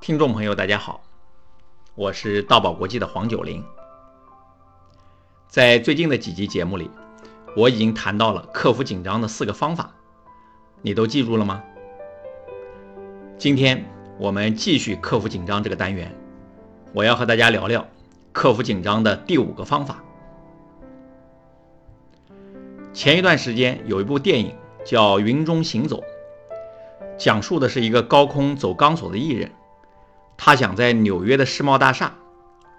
听众朋友，大家好，我是道宝国际的黄九龄。在最近的几集节目里，我已经谈到了克服紧张的四个方法，你都记住了吗？今天我们继续克服紧张这个单元，我要和大家聊聊克服紧张的第五个方法。前一段时间有一部电影叫《云中行走》，讲述的是一个高空走钢索的艺人。他想在纽约的世贸大厦，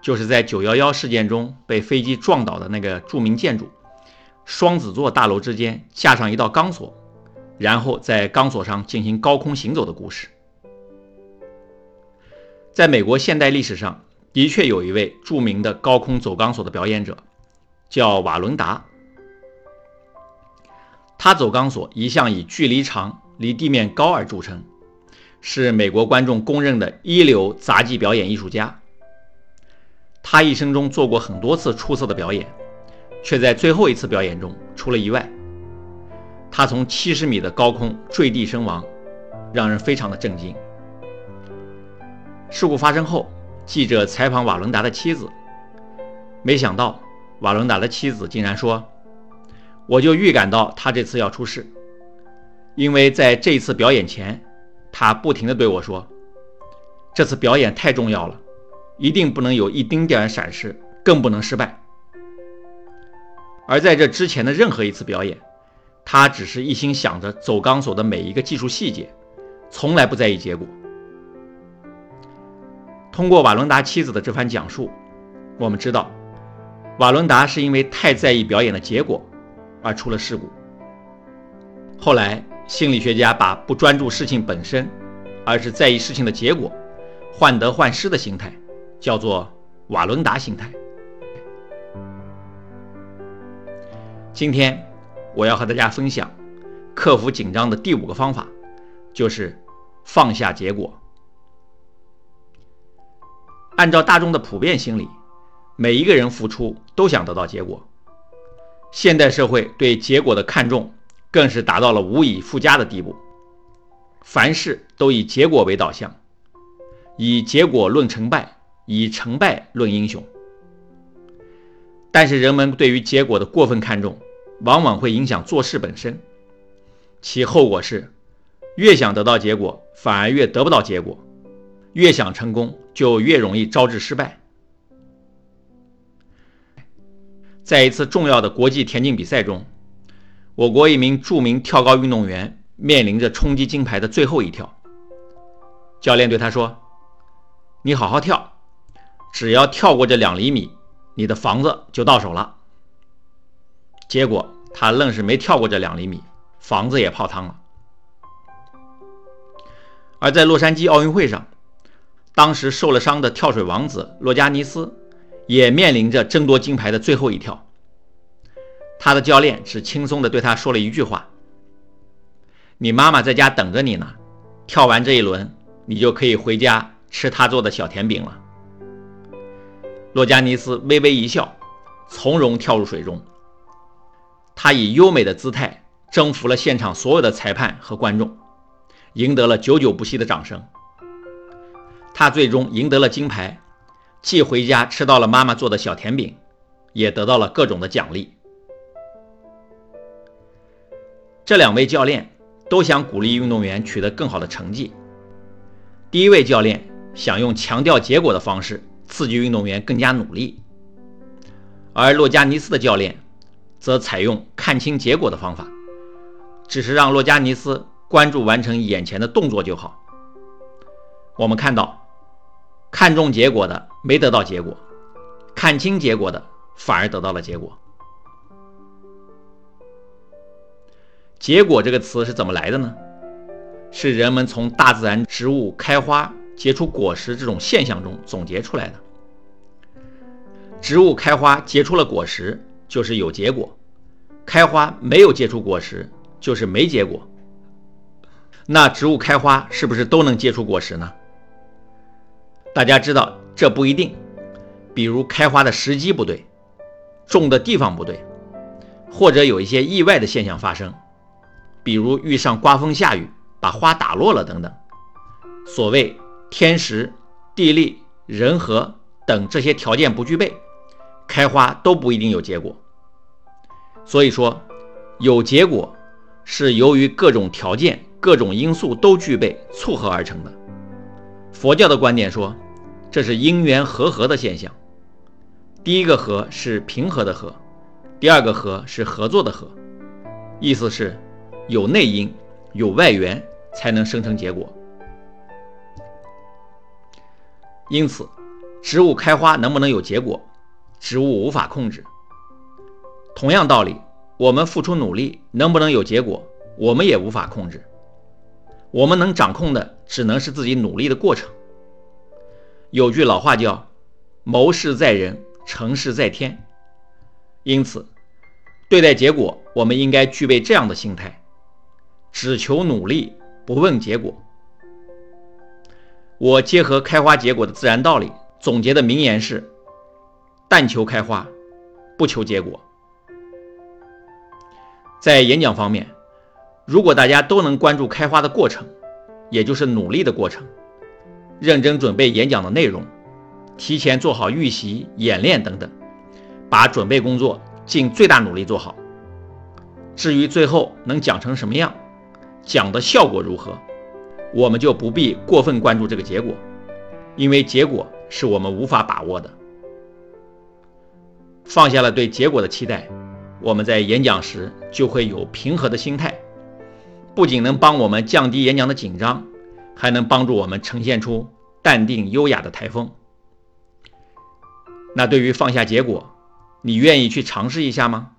就是在九幺幺事件中被飞机撞倒的那个著名建筑双子座大楼之间架上一道钢索，然后在钢索上进行高空行走的故事。在美国现代历史上的确有一位著名的高空走钢索的表演者，叫瓦伦达。他走钢索一向以距离长、离地面高而著称。是美国观众公认的一流杂技表演艺术家。他一生中做过很多次出色的表演，却在最后一次表演中出了意外。他从七十米的高空坠地身亡，让人非常的震惊。事故发生后，记者采访瓦伦达的妻子，没想到瓦伦达的妻子竟然说：“我就预感到他这次要出事，因为在这一次表演前。”他不停地对我说：“这次表演太重要了，一定不能有一丁点闪失，更不能失败。”而在这之前的任何一次表演，他只是一心想着走钢索的每一个技术细节，从来不在意结果。通过瓦伦达妻子的这番讲述，我们知道，瓦伦达是因为太在意表演的结果而出了事故。后来。心理学家把不专注事情本身，而是在意事情的结果，患得患失的心态，叫做瓦伦达心态。今天我要和大家分享克服紧张的第五个方法，就是放下结果。按照大众的普遍心理，每一个人付出都想得到结果。现代社会对结果的看重。更是达到了无以复加的地步，凡事都以结果为导向，以结果论成败，以成败论英雄。但是人们对于结果的过分看重，往往会影响做事本身，其后果是，越想得到结果，反而越得不到结果；越想成功，就越容易招致失败。在一次重要的国际田径比赛中。我国一名著名跳高运动员面临着冲击金牌的最后一跳，教练对他说：“你好好跳，只要跳过这两厘米，你的房子就到手了。”结果他愣是没跳过这两厘米，房子也泡汤了。而在洛杉矶奥运会上，当时受了伤的跳水王子洛加尼斯也面临着争夺金牌的最后一跳。他的教练只轻松地对他说了一句话：“你妈妈在家等着你呢，跳完这一轮，你就可以回家吃她做的小甜饼了。”洛加尼斯微微一笑，从容跳入水中。他以优美的姿态征服了现场所有的裁判和观众，赢得了久久不息的掌声。他最终赢得了金牌，既回家吃到了妈妈做的小甜饼，也得到了各种的奖励。这两位教练都想鼓励运动员取得更好的成绩。第一位教练想用强调结果的方式刺激运动员更加努力，而洛加尼斯的教练则采用看清结果的方法，只是让洛加尼斯关注完成眼前的动作就好。我们看到，看重结果的没得到结果，看清结果的反而得到了结果。结果这个词是怎么来的呢？是人们从大自然植物开花结出果实这种现象中总结出来的。植物开花结出了果实，就是有结果；开花没有结出果实，就是没结果。那植物开花是不是都能结出果实呢？大家知道这不一定，比如开花的时机不对，种的地方不对，或者有一些意外的现象发生。比如遇上刮风下雨，把花打落了等等，所谓天时、地利、人和等这些条件不具备，开花都不一定有结果。所以说，有结果是由于各种条件、各种因素都具备凑合而成的。佛教的观点说，这是因缘和合的现象。第一个和是平和的和，第二个和是合作的和，意思是有内因、有外缘才能生成结果。因此，植物开花能不能有结果，植物无法控制。同样道理，我们付出努力能不能有结果，我们也无法控制。我们能掌控的只能是自己努力的过程。有句老话叫“谋事在人，成事在天”，因此，对待结果，我们应该具备这样的心态：只求努力，不问结果。我结合开花结果的自然道理总结的名言是：“但求开花，不求结果。”在演讲方面，如果大家都能关注开花的过程，也就是努力的过程，认真准备演讲的内容，提前做好预习、演练等等，把准备工作尽最大努力做好。至于最后能讲成什么样，讲的效果如何，我们就不必过分关注这个结果，因为结果是我们无法把握的。放下了对结果的期待。我们在演讲时就会有平和的心态，不仅能帮我们降低演讲的紧张，还能帮助我们呈现出淡定优雅的台风。那对于放下结果，你愿意去尝试一下吗？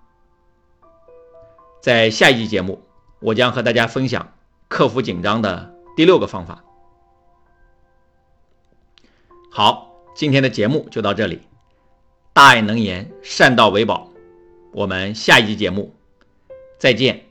在下一期节目，我将和大家分享克服紧张的第六个方法。好，今天的节目就到这里，大爱能言，善道为宝。我们下一集节目再见。